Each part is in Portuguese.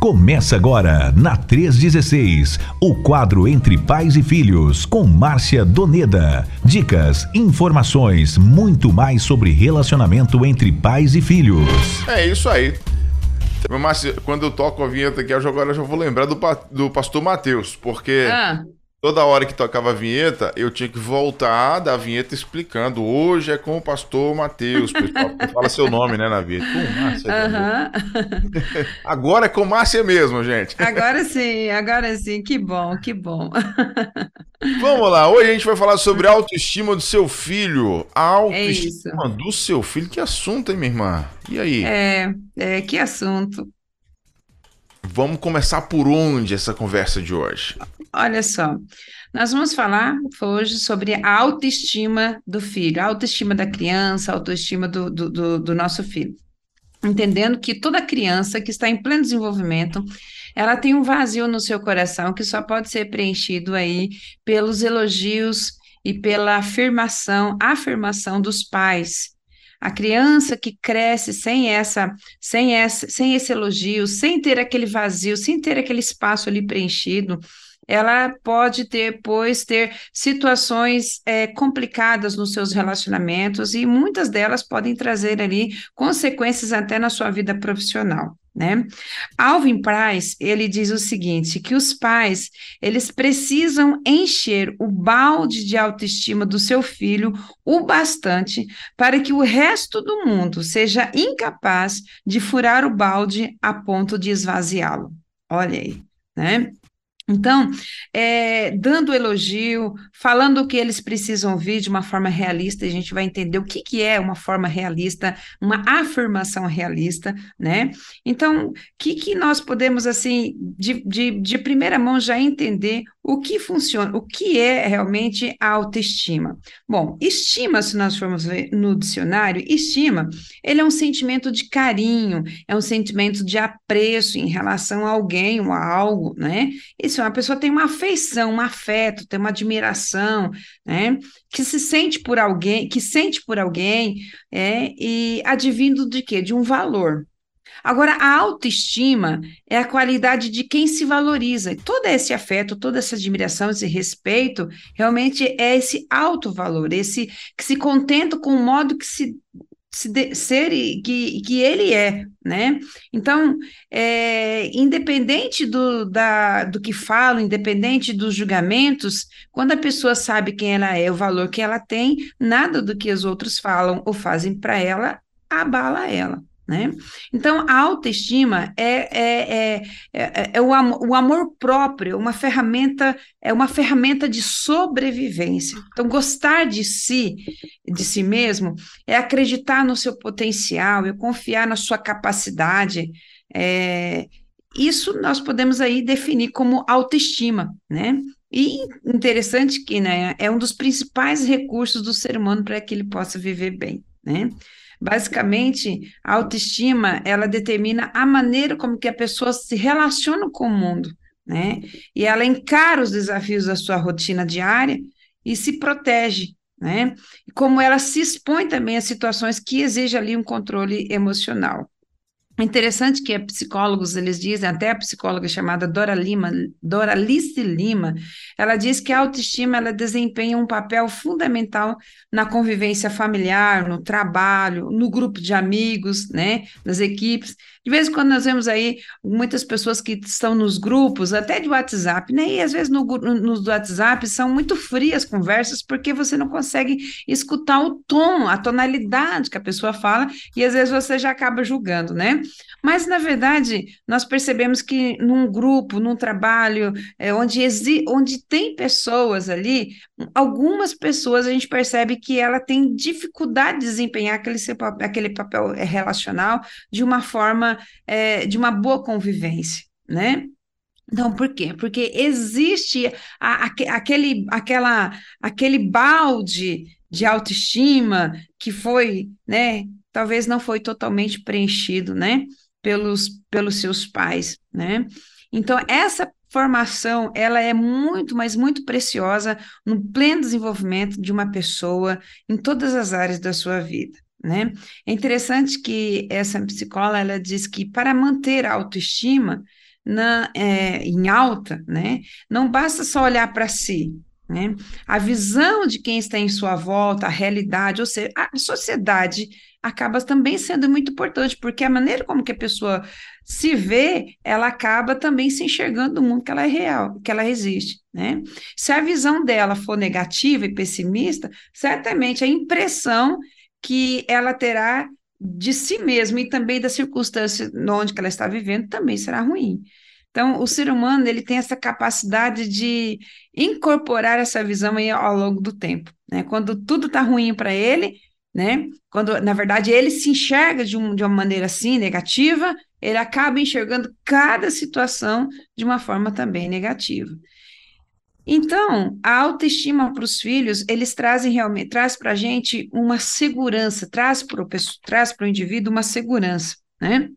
Começa agora, na 316, o quadro Entre Pais e Filhos, com Márcia Doneda. Dicas, informações, muito mais sobre relacionamento entre pais e filhos. É isso aí. Márcia, quando eu toco a vinheta aqui, agora eu já vou lembrar do, do pastor Mateus, porque. Ah Toda hora que tocava a vinheta, eu tinha que voltar da vinheta explicando. Hoje é com o pastor Matheus, pessoal. Fala seu nome, né, na vinheta. Com Márcia. Uhum. agora é com Márcia mesmo, gente. Agora sim, agora sim. Que bom, que bom. Vamos lá, hoje a gente vai falar sobre a autoestima do seu filho. A autoestima é do seu filho. Que assunto, hein, minha irmã? E aí? É, é que assunto. Vamos começar por onde essa conversa de hoje? Olha só, nós vamos falar hoje sobre a autoestima do filho, a autoestima da criança, a autoestima do, do, do, do nosso filho. Entendendo que toda criança que está em pleno desenvolvimento, ela tem um vazio no seu coração que só pode ser preenchido aí pelos elogios e pela afirmação, afirmação dos pais. A criança que cresce sem essa, sem essa, sem esse elogio, sem ter aquele vazio, sem ter aquele espaço ali preenchido, ela pode depois ter situações é, complicadas nos seus relacionamentos e muitas delas podem trazer ali consequências até na sua vida profissional. Né? Alvin Price, ele diz o seguinte, que os pais, eles precisam encher o balde de autoestima do seu filho o bastante para que o resto do mundo seja incapaz de furar o balde a ponto de esvaziá-lo. Olha aí, né? Então, é, dando elogio, falando o que eles precisam ouvir de uma forma realista, a gente vai entender o que, que é uma forma realista, uma afirmação realista, né? Então, o que, que nós podemos, assim, de, de, de primeira mão já entender o que funciona, o que é realmente a autoestima? Bom, estima, se nós formos ver no dicionário, estima, ele é um sentimento de carinho, é um sentimento de apreço em relação a alguém ou a algo, né? Uma pessoa tem uma afeição, um afeto, tem uma admiração, né? Que se sente por alguém, que sente por alguém, é, e advindo de quê? De um valor, Agora, a autoestima é a qualidade de quem se valoriza. Todo esse afeto, toda essa admiração, esse respeito, realmente é esse alto valor, esse que se contenta com o modo que se de, ser que, que ele é, né? Então, é, independente do, da, do que falo, independente dos julgamentos, quando a pessoa sabe quem ela é, o valor que ela tem, nada do que os outros falam ou fazem para ela abala ela. Né? Então, a autoestima é, é, é, é, é o, amor, o, amor, próprio, uma ferramenta, é uma ferramenta de sobrevivência. Então, gostar de si, de si mesmo, é acreditar no seu potencial, é confiar na sua capacidade. É, isso nós podemos aí definir como autoestima, né? E interessante que né, é um dos principais recursos do ser humano para que ele possa viver bem, né? Basicamente, a autoestima, ela determina a maneira como que a pessoa se relaciona com o mundo, né? E ela encara os desafios da sua rotina diária e se protege, né? E como ela se expõe também a situações que exigem ali um controle emocional. É interessante que psicólogos, eles dizem, até a psicóloga chamada Dora Lima, Doralice Lima, ela diz que a autoestima ela desempenha um papel fundamental na convivência familiar, no trabalho, no grupo de amigos, né, nas equipes. De vez em quando nós vemos aí muitas pessoas que estão nos grupos, até de WhatsApp, né? E às vezes no, no, WhatsApp são muito frias conversas, porque você não consegue escutar o tom, a tonalidade que a pessoa fala, e às vezes você já acaba julgando, né? Mas, na verdade, nós percebemos que num grupo, num trabalho, é, onde, exi onde tem pessoas ali, algumas pessoas a gente percebe que ela tem dificuldade de desempenhar aquele, aquele papel relacional de uma forma, é, de uma boa convivência, né? Então, por quê? Porque existe a, a, aquele, aquela, aquele balde de autoestima que foi, né, talvez não foi totalmente preenchido, né, pelos, pelos seus pais, né? Então, essa formação, ela é muito, mas muito preciosa no pleno desenvolvimento de uma pessoa em todas as áreas da sua vida, né? É interessante que essa psicóloga, ela diz que para manter a autoestima, na, é, em alta, né? Não basta só olhar para si, né? A visão de quem está em sua volta, a realidade, ou seja, a sociedade acaba também sendo muito importante, porque a maneira como que a pessoa se vê, ela acaba também se enxergando no mundo que ela é real, que ela existe, né? Se a visão dela for negativa e pessimista, certamente a impressão que ela terá de si mesma e também da circunstância onde ela está vivendo também será ruim. Então, o ser humano ele tem essa capacidade de incorporar essa visão ao longo do tempo. Né? Quando tudo está ruim para ele, né? Quando, na verdade, ele se enxerga de, um, de uma maneira assim, negativa, ele acaba enxergando cada situação de uma forma também negativa. Então, a autoestima para os filhos, eles trazem realmente, traz para a gente uma segurança, traz para o traz indivíduo uma segurança, né?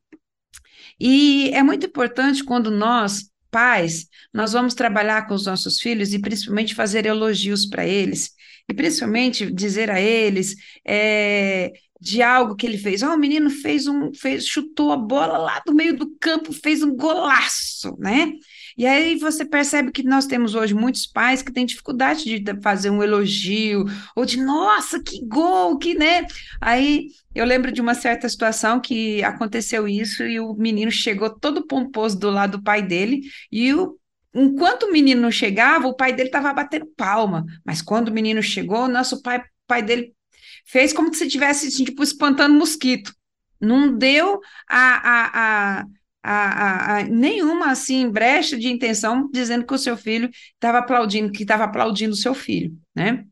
E é muito importante quando nós, pais, nós vamos trabalhar com os nossos filhos e principalmente fazer elogios para eles, e principalmente dizer a eles é, de algo que ele fez. Oh, o menino fez um, fez, chutou a bola lá do meio do campo, fez um golaço, né? E aí você percebe que nós temos hoje muitos pais que têm dificuldade de fazer um elogio, ou de, nossa, que gol, que, né? Aí eu lembro de uma certa situação que aconteceu isso e o menino chegou todo pomposo do lado do pai dele e o enquanto o menino chegava, o pai dele estava batendo palma. Mas quando o menino chegou, o nosso pai, pai dele fez como se estivesse assim, tipo, espantando mosquito. Não deu a, a, a, a, a, nenhuma assim brecha de intenção dizendo que o seu filho estava aplaudindo, que estava aplaudindo o seu filho, né?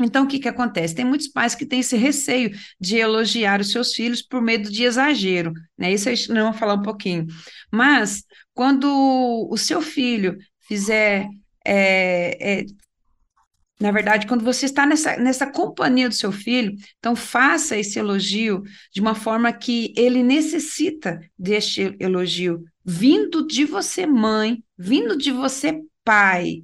Então, o que, que acontece? Tem muitos pais que têm esse receio de elogiar os seus filhos por medo de exagero, né? Isso a gente não vai falar um pouquinho. Mas, quando o seu filho fizer é, é, na verdade, quando você está nessa, nessa companhia do seu filho, então faça esse elogio de uma forma que ele necessita deste elogio, vindo de você, mãe, vindo de você, pai.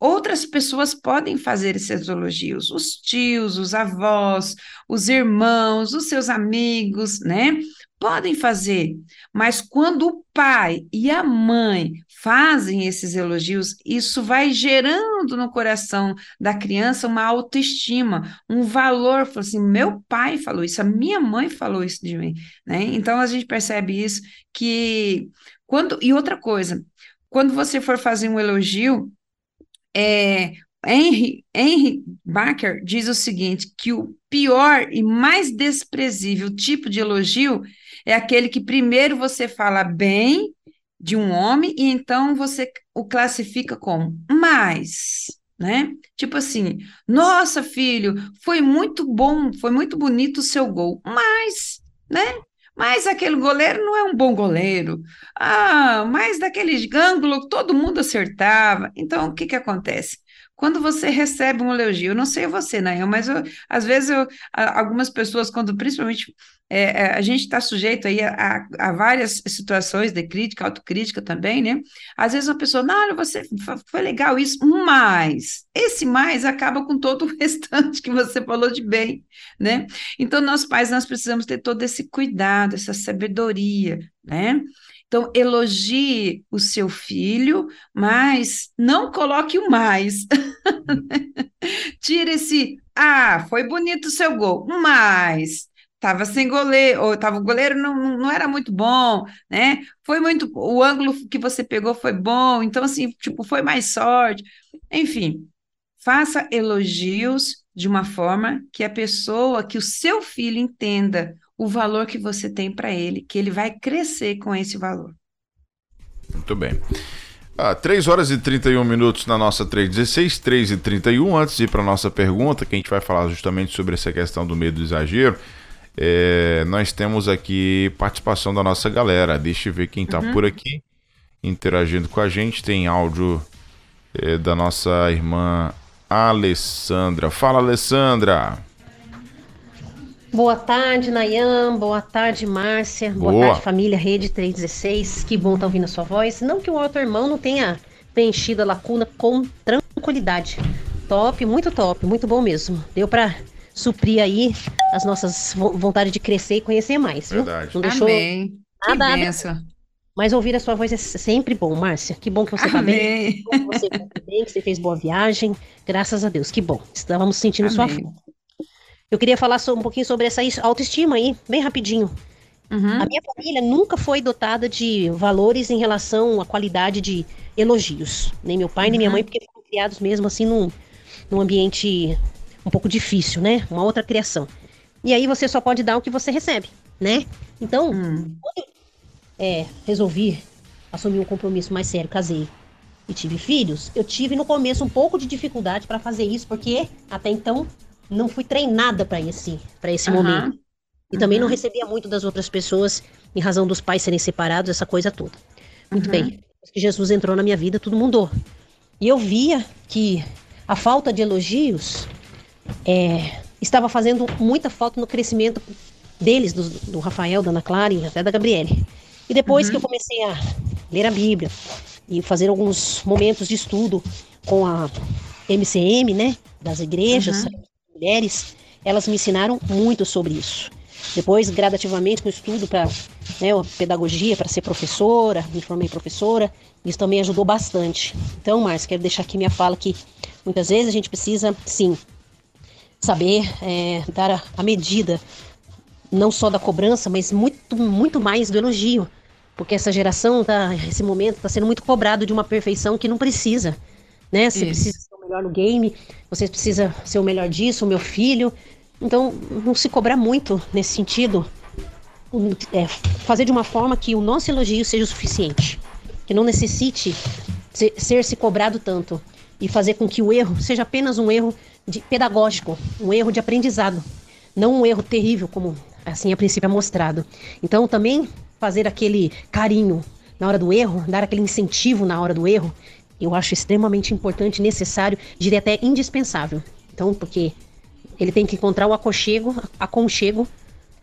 Outras pessoas podem fazer esses elogios, os tios, os avós, os irmãos, os seus amigos, né? Podem fazer, mas quando o pai e a mãe fazem esses elogios, isso vai gerando no coração da criança uma autoestima, um valor. Assim: meu pai falou isso, a minha mãe falou isso de mim. Né? Então a gente percebe isso que quando. E outra coisa, quando você for fazer um elogio, é, Henry, Henry Barker diz o seguinte: que o pior e mais desprezível tipo de elogio é aquele que primeiro você fala bem de um homem e então você o classifica como mais, né? Tipo assim, nossa, filho, foi muito bom, foi muito bonito o seu gol, mas, né? Mas aquele goleiro não é um bom goleiro. Ah, mas daquele ângulo todo mundo acertava. Então, o que que acontece? Quando você recebe um elogio, eu não sei você, né? Mas eu, às vezes eu, algumas pessoas, quando principalmente é, é, a gente está sujeito aí a, a, várias situações de crítica, autocrítica também, né? Às vezes uma pessoa, não, você foi legal isso, mas esse mais acaba com todo o restante que você falou de bem, né? Então, nós pais, nós precisamos ter todo esse cuidado, essa sabedoria, né? Então, elogie o seu filho, mas não coloque o mais. Tire esse, ah, foi bonito o seu gol, mas estava sem goleiro, ou tava, o goleiro não, não era muito bom, né? Foi muito, o ângulo que você pegou foi bom, então, assim, tipo, foi mais sorte. Enfim, faça elogios de uma forma que a pessoa, que o seu filho entenda o valor que você tem para ele, que ele vai crescer com esse valor. Muito bem. Ah, 3 horas e 31 minutos na nossa 316, 3 e 31. Antes de ir para a nossa pergunta, que a gente vai falar justamente sobre essa questão do medo do exagero. É, nós temos aqui participação da nossa galera. Deixa eu ver quem está uhum. por aqui interagindo com a gente. Tem áudio é, da nossa irmã Alessandra. Fala, Alessandra! Boa tarde, Nayan. Boa tarde, Márcia. Boa, Boa tarde, família Rede 316. Que bom estar tá ouvindo a sua voz. Não que o outro irmão não tenha preenchido a lacuna com tranquilidade. Top, muito top, muito bom mesmo. Deu para suprir aí as nossas vontades de crescer e conhecer mais, viu? Verdade. Não deixou Amém. nada, nada, Mas ouvir a sua voz é sempre bom, Márcia. Que bom que você está bem. Que você tá bem, que você fez boa viagem. Graças a Deus, que bom. Estávamos sentindo Amém. sua falta. Eu queria falar um pouquinho sobre essa autoestima aí, bem rapidinho. Uhum. A minha família nunca foi dotada de valores em relação à qualidade de elogios. Nem meu pai, uhum. nem minha uhum. mãe, porque foram criados mesmo assim num, num ambiente um pouco difícil, né? Uma outra criação. E aí você só pode dar o que você recebe, né? Então, hum. quando é, resolvi assumir um compromisso mais sério, casei e tive filhos, eu tive no começo um pouco de dificuldade para fazer isso, porque até então não fui treinada para esse, pra esse uhum. momento. E uhum. também não recebia muito das outras pessoas em razão dos pais serem separados, essa coisa toda. Muito uhum. bem. Que Jesus entrou na minha vida, tudo mudou. E eu via que a falta de elogios é, estava fazendo muita falta no crescimento deles, do, do Rafael, da Ana Clara e até da Gabriele. E depois uhum. que eu comecei a ler a Bíblia e fazer alguns momentos de estudo com a MCM, né, das igrejas, uhum. Mulheres, elas me ensinaram muito sobre isso. Depois, gradativamente, com estudo para né, pedagogia, para ser professora, me formei professora, isso também ajudou bastante. Então, Márcia, quero deixar aqui minha fala que muitas vezes a gente precisa, sim, saber é, dar a, a medida não só da cobrança, mas muito, muito mais do elogio. Porque essa geração, tá, esse momento, está sendo muito cobrado de uma perfeição que não precisa. Né? Você Isso. precisa melhor no game, você precisa ser o melhor disso, o meu filho. Então, não se cobrar muito nesse sentido. É, fazer de uma forma que o nosso elogio seja o suficiente. Que não necessite ser, ser se cobrado tanto. E fazer com que o erro seja apenas um erro de, pedagógico, um erro de aprendizado. Não um erro terrível, como Assim, a princípio é mostrado. Então, também fazer aquele carinho na hora do erro, dar aquele incentivo na hora do erro, eu acho extremamente importante, necessário, diria até indispensável. Então, porque ele tem que encontrar o aconchego, aconchego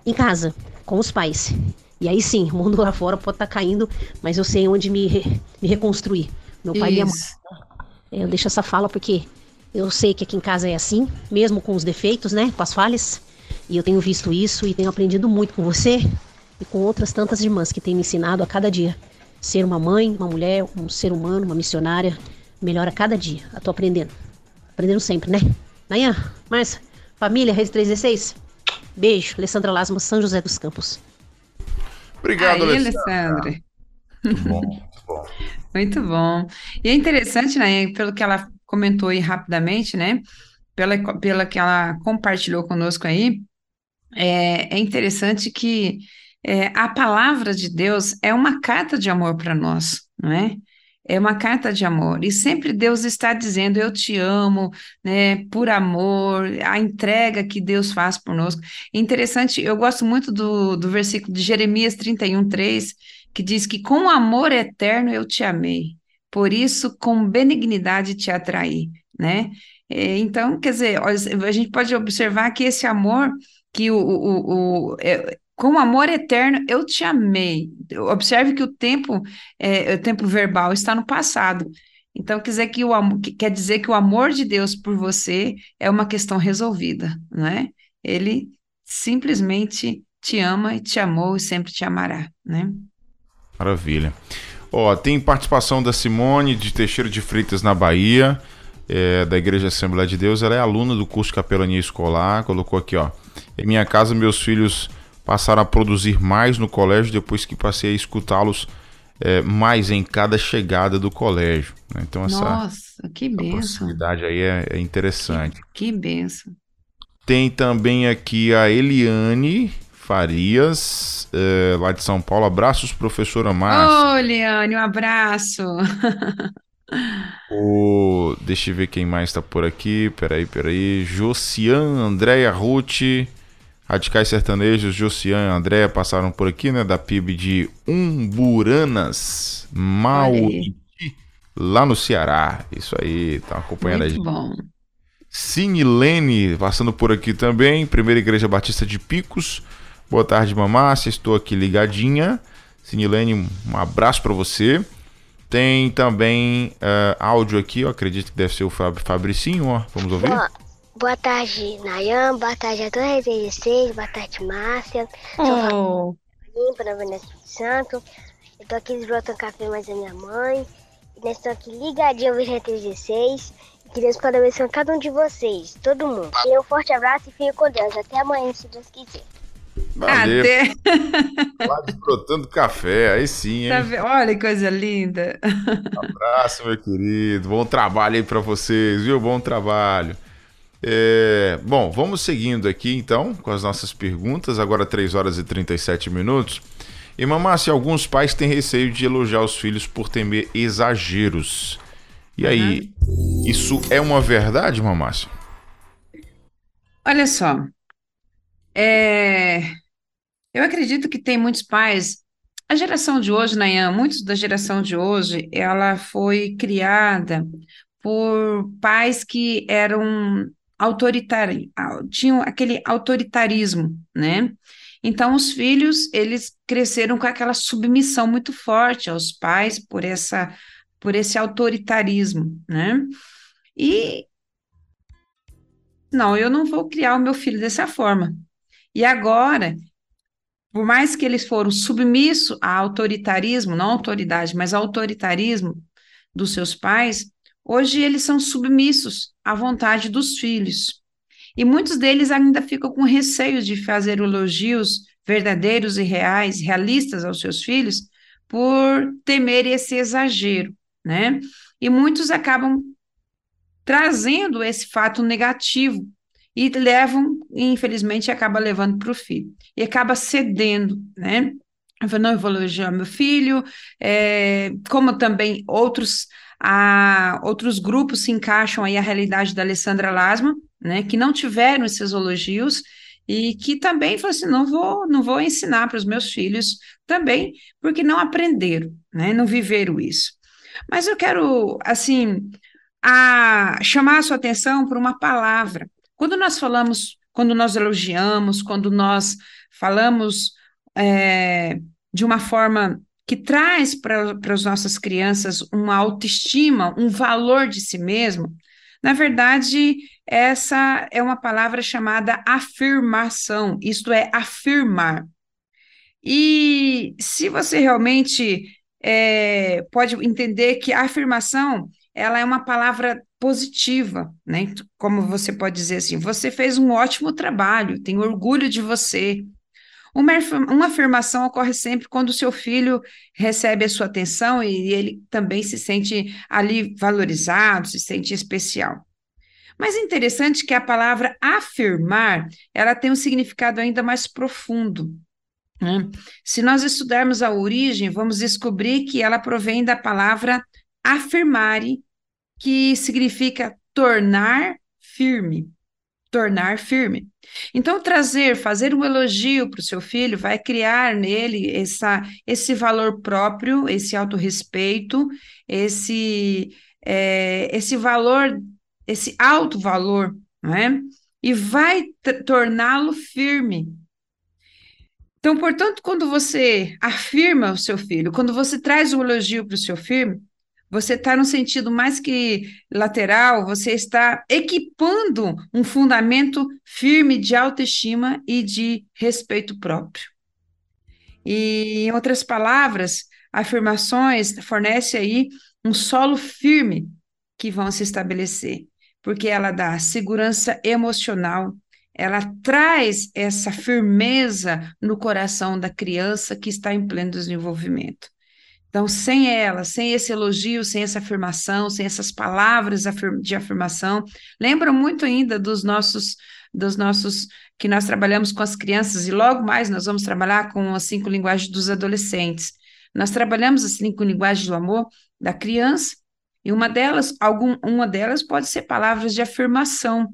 em casa, com os pais. E aí sim, o mundo lá fora pode estar tá caindo, mas eu sei onde me, re, me reconstruir. Meu pai Isso. e minha mãe. Eu deixo essa fala porque eu sei que aqui em casa é assim, mesmo com os defeitos, né? Com as falhas. E eu tenho visto isso e tenho aprendido muito com você e com outras tantas irmãs que têm me ensinado a cada dia. Ser uma mãe, uma mulher, um ser humano, uma missionária, melhor a cada dia. Eu tô aprendendo. Aprendendo sempre, né? Nayan, Márcia, família, Rede 316. Beijo, Alessandra Lasma, São José dos Campos. Obrigado, Aí, Alessandra. Muito bom, muito bom. muito bom. E é interessante, né, pelo que ela comentou aí rapidamente, né? pela, pela que ela compartilhou conosco aí, é, é interessante que é, a palavra de Deus é uma carta de amor para nós, não é? É uma carta de amor. E sempre Deus está dizendo: Eu te amo, né? Por amor, a entrega que Deus faz por nós. Interessante, eu gosto muito do, do versículo de Jeremias 31, 3, que diz que com amor eterno eu te amei, por isso com benignidade te atraí, né? É, então, quer dizer, a gente pode observar que esse amor, que o, o, o é, com amor eterno eu te amei. Observe que o tempo, é, o tempo verbal está no passado. Então, quer dizer que o quer dizer que o amor de Deus por você é uma questão resolvida, né? Ele simplesmente te ama e te amou e sempre te amará, né? Maravilha. Ó, tem participação da Simone de Teixeira de Freitas na Bahia é, da Igreja Assembleia de Deus, ela é aluna do curso de Capelania Escolar, colocou aqui, ó. Em minha casa, meus filhos passaram a produzir mais no colégio depois que passei a escutá-los é, mais em cada chegada do colégio. Né? Então, essa, Nossa, que benção. possibilidade aí é, é interessante. Que, que benção. Tem também aqui a Eliane Farias, é, lá de São Paulo. Abraços, professora Márcia. Ô, Eliane, um abraço. O... Deixa eu ver quem mais está por aqui. Peraí, peraí. Josian, Andréia, Ruth, Radicais Sertanejos, Josian e Andréia passaram por aqui, né? Da PIB de Umburanas, Mauriti, lá no Ceará. Isso aí, tá acompanhando Muito a gente. bom. Sinilene passando por aqui também. Primeira Igreja Batista de Picos. Boa tarde, mamácia. Estou aqui ligadinha. Sinilene, um abraço para você. Tem também uh, áudio aqui, eu acredito que deve ser o Fab, Fabricinho, ó. Vamos ouvir? Boa, boa tarde, Nayan. Boa tarde a todos os Boa tarde, Márcia. Oh. Sou Limpa, na Vanessa Santo. Eu tô aqui desbrotando café mais a minha mãe. E nós estamos aqui ligadinho ao VG16. Que Deus pode abençoar cada um de vocês, todo mundo. E um forte abraço e fique com Deus. Até amanhã, se Deus quiser. Valeu. Até. Lá desbrotando café, aí sim, hein? Tá Olha que coisa linda. Um abraço, meu querido. Bom trabalho aí para vocês, viu? Bom trabalho. É, bom, vamos seguindo aqui então com as nossas perguntas. Agora 3 horas e 37 minutos. E Mamácia, alguns pais têm receio de elogiar os filhos por temer exageros. E aí, uhum. isso é uma verdade, Mamácia? Olha só, é... eu acredito que tem muitos pais. A geração de hoje, Nayan, muitos da geração de hoje, ela foi criada por pais que eram autoritários, tinham aquele autoritarismo, né? Então, os filhos, eles cresceram com aquela submissão muito forte aos pais por essa por esse autoritarismo, né? E não, eu não vou criar o meu filho dessa forma. E agora, por mais que eles foram submissos a autoritarismo, não autoridade, mas autoritarismo dos seus pais, hoje eles são submissos à vontade dos filhos. E muitos deles ainda ficam com receio de fazer elogios verdadeiros e reais, realistas aos seus filhos, por temer esse exagero né? E muitos acabam trazendo esse fato negativo e levam, infelizmente, acaba levando para o filho e acaba cedendo, né? Eu não, vou elogiar meu filho, é, como também outros, a, outros grupos se encaixam aí a realidade da Alessandra Lasma, né, que não tiveram esses elogios e que também falou assim, não vou, não vou ensinar para os meus filhos também, porque não aprenderam, né, não viveram isso. Mas eu quero, assim, a, chamar a sua atenção para uma palavra. Quando nós falamos, quando nós elogiamos, quando nós falamos é, de uma forma que traz para as nossas crianças uma autoestima, um valor de si mesmo, na verdade, essa é uma palavra chamada afirmação, isto é, afirmar. E se você realmente é, pode entender que a afirmação ela é uma palavra positiva, né? Como você pode dizer assim, você fez um ótimo trabalho, tenho orgulho de você. Uma, uma afirmação ocorre sempre quando seu filho recebe a sua atenção e ele também se sente ali valorizado, se sente especial. Mas é interessante que a palavra afirmar, ela tem um significado ainda mais profundo. Né? Se nós estudarmos a origem, vamos descobrir que ela provém da palavra afirmare, que significa tornar firme. Tornar firme. Então, trazer, fazer um elogio para o seu filho vai criar nele essa, esse valor próprio, esse autorrespeito, esse, é, esse valor, esse alto valor, não é? E vai torná-lo firme, então, portanto, quando você afirma o seu filho, quando você traz um elogio para o seu filho, você está no sentido mais que lateral, você está equipando um fundamento firme de autoestima e de respeito próprio. E, em outras palavras, afirmações fornece aí um solo firme que vão se estabelecer, porque ela dá segurança emocional, ela traz essa firmeza no coração da criança que está em pleno desenvolvimento. Então, sem ela, sem esse elogio, sem essa afirmação, sem essas palavras de afirmação, lembra muito ainda dos nossos, dos nossos que nós trabalhamos com as crianças e logo mais nós vamos trabalhar com as cinco linguagens dos adolescentes. Nós trabalhamos as cinco linguagens do amor da criança e uma delas, algum, uma delas pode ser palavras de afirmação.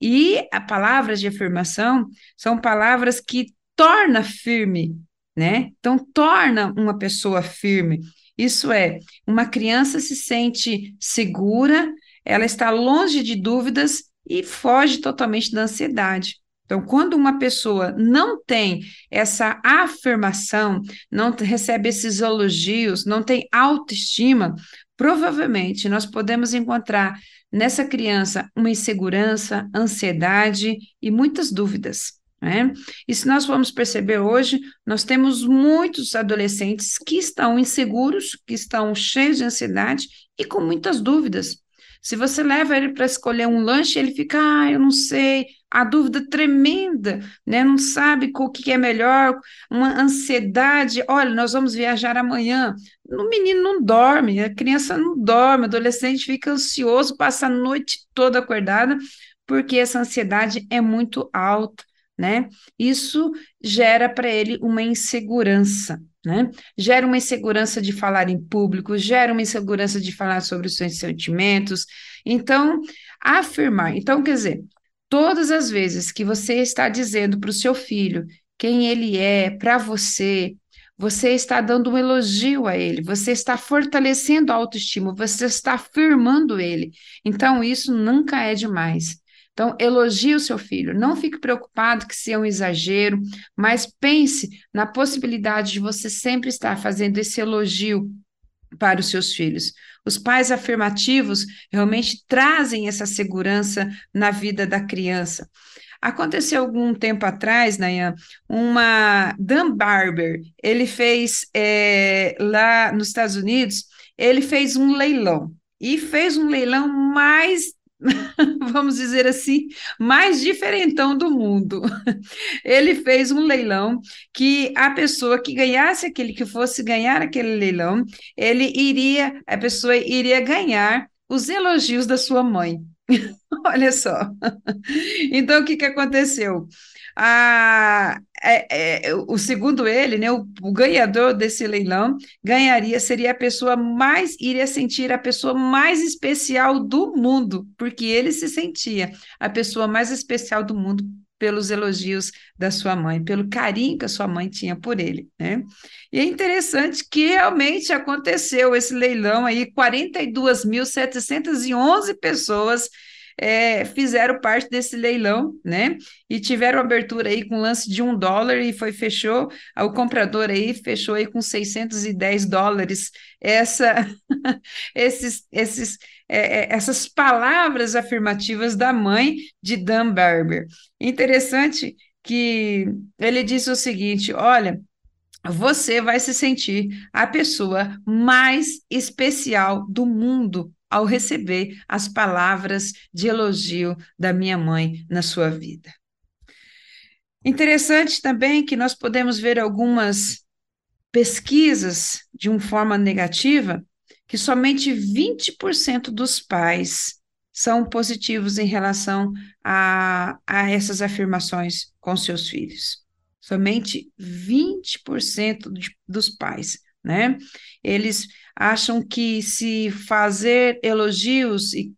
E a palavras de afirmação são palavras que torna firme, né? Então torna uma pessoa firme. Isso é, uma criança se sente segura, ela está longe de dúvidas e foge totalmente da ansiedade. Então, quando uma pessoa não tem essa afirmação, não recebe esses elogios, não tem autoestima, provavelmente nós podemos encontrar nessa criança uma insegurança, ansiedade e muitas dúvidas. Né? E se nós formos perceber hoje, nós temos muitos adolescentes que estão inseguros, que estão cheios de ansiedade e com muitas dúvidas. Se você leva ele para escolher um lanche, ele fica, ah, eu não sei, a dúvida tremenda, né? Não sabe o que é melhor, uma ansiedade. Olha, nós vamos viajar amanhã. O menino não dorme, a criança não dorme, o adolescente fica ansioso, passa a noite toda acordada, porque essa ansiedade é muito alta né? Isso gera para ele uma insegurança, né? Gera uma insegurança de falar em público, gera uma insegurança de falar sobre os seus sentimentos. Então, afirmar. Então, quer dizer, todas as vezes que você está dizendo para o seu filho quem ele é para você, você está dando um elogio a ele, você está fortalecendo a autoestima, você está afirmando ele. Então, isso nunca é demais. Então, elogie o seu filho. Não fique preocupado que seja um exagero, mas pense na possibilidade de você sempre estar fazendo esse elogio para os seus filhos. Os pais afirmativos realmente trazem essa segurança na vida da criança. Aconteceu algum tempo atrás, Nayan, uma Dan Barber, ele fez é, lá nos Estados Unidos, ele fez um leilão e fez um leilão mais vamos dizer assim, mais diferentão do mundo. Ele fez um leilão que a pessoa que ganhasse aquele, que fosse ganhar aquele leilão, ele iria, a pessoa iria ganhar os elogios da sua mãe. Olha só. Então, o que, que aconteceu? A, é, é, o segundo ele, né, o, o, ganhador desse leilão ganharia, seria a pessoa mais, iria sentir a pessoa mais especial do mundo, porque ele se sentia a pessoa mais especial do mundo pelos elogios da sua mãe, pelo carinho que a sua mãe tinha por ele, né? E é interessante que realmente aconteceu esse leilão aí, 42.711 pessoas é, fizeram parte desse leilão, né? E tiveram abertura aí com lance de um dólar e foi fechou, o comprador aí fechou aí com 610 dólares. Essa, esses, esses, é, é, essas palavras afirmativas da mãe de Dan Barber. Interessante que ele disse o seguinte: olha, você vai se sentir a pessoa mais especial do mundo ao receber as palavras de elogio da minha mãe na sua vida. Interessante também que nós podemos ver algumas pesquisas de uma forma negativa que somente 20% dos pais são positivos em relação a, a essas afirmações com seus filhos. Somente 20% de, dos pais, né? Eles acham que se fazer elogios e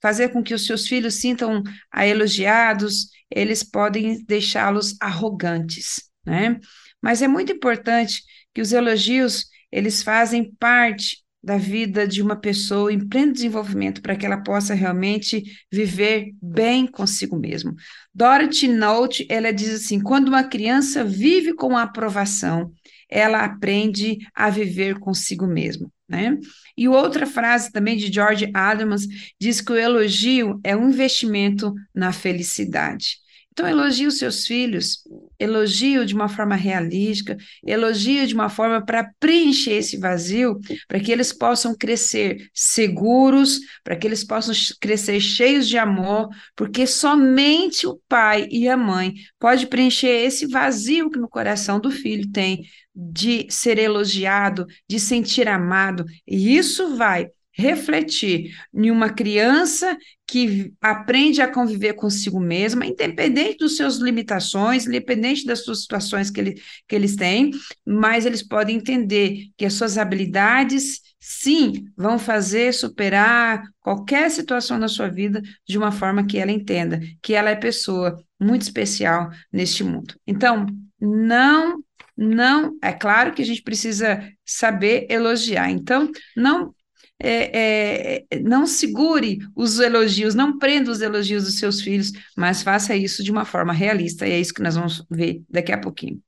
fazer com que os seus filhos sintam a elogiados, eles podem deixá-los arrogantes, né? Mas é muito importante que os elogios, eles fazem parte da vida de uma pessoa em pleno desenvolvimento para que ela possa realmente viver bem consigo mesmo. Dorothy Note, ela diz assim, quando uma criança vive com a aprovação, ela aprende a viver consigo mesma. Né? E outra frase também de George Adams diz que o elogio é um investimento na felicidade. Então, elogie os seus filhos, elogie de uma forma realística, elogie de uma forma para preencher esse vazio, para que eles possam crescer seguros, para que eles possam crescer cheios de amor, porque somente o pai e a mãe pode preencher esse vazio que no coração do filho tem de ser elogiado, de sentir amado, e isso vai refletir em uma criança que aprende a conviver consigo mesma, independente dos seus limitações, independente das suas situações que, ele, que eles têm, mas eles podem entender que as suas habilidades, sim, vão fazer superar qualquer situação na sua vida de uma forma que ela entenda que ela é pessoa muito especial neste mundo. Então, não não, é claro que a gente precisa saber elogiar. Então, não é, é, não segure os elogios, não prenda os elogios dos seus filhos, mas faça isso de uma forma realista, e é isso que nós vamos ver daqui a pouquinho.